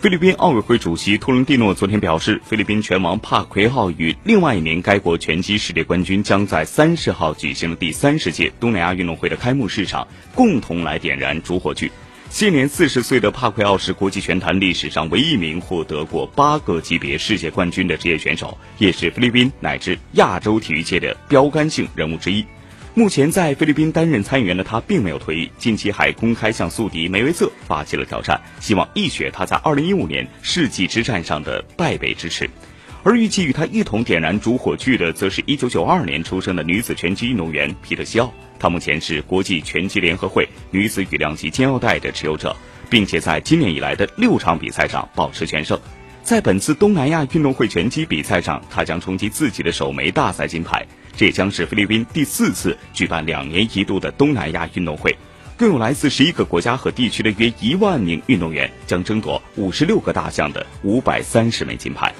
菲律宾奥委会主席托伦蒂诺昨天表示，菲律宾拳王帕奎奥与另外一名该国拳击世界冠军将在三十号举行的第三十届东南亚运动会的开幕式上共同来点燃主火炬。现年四十岁的帕奎奥是国际拳坛历史上唯一一名获得过八个级别世界冠军的职业选手，也是菲律宾乃至亚洲体育界的标杆性人物之一。目前在菲律宾担任参议员的他并没有退役，近期还公开向宿敌梅维瑟发起了挑战，希望一雪他在2015年世纪之战上的败北之耻。而预计与他一同点燃主火炬的，则是一九九二年出生的女子拳击运动员皮特西奥，她目前是国际拳击联合会女子羽量级金腰带的持有者，并且在今年以来的六场比赛上保持全胜。在本次东南亚运动会拳击比赛上，她将冲击自己的首枚大赛金牌。这将是菲律宾第四次举办两年一度的东南亚运动会，更有来自十一个国家和地区的约一万名运动员将争夺五十六个大项的五百三十枚金牌。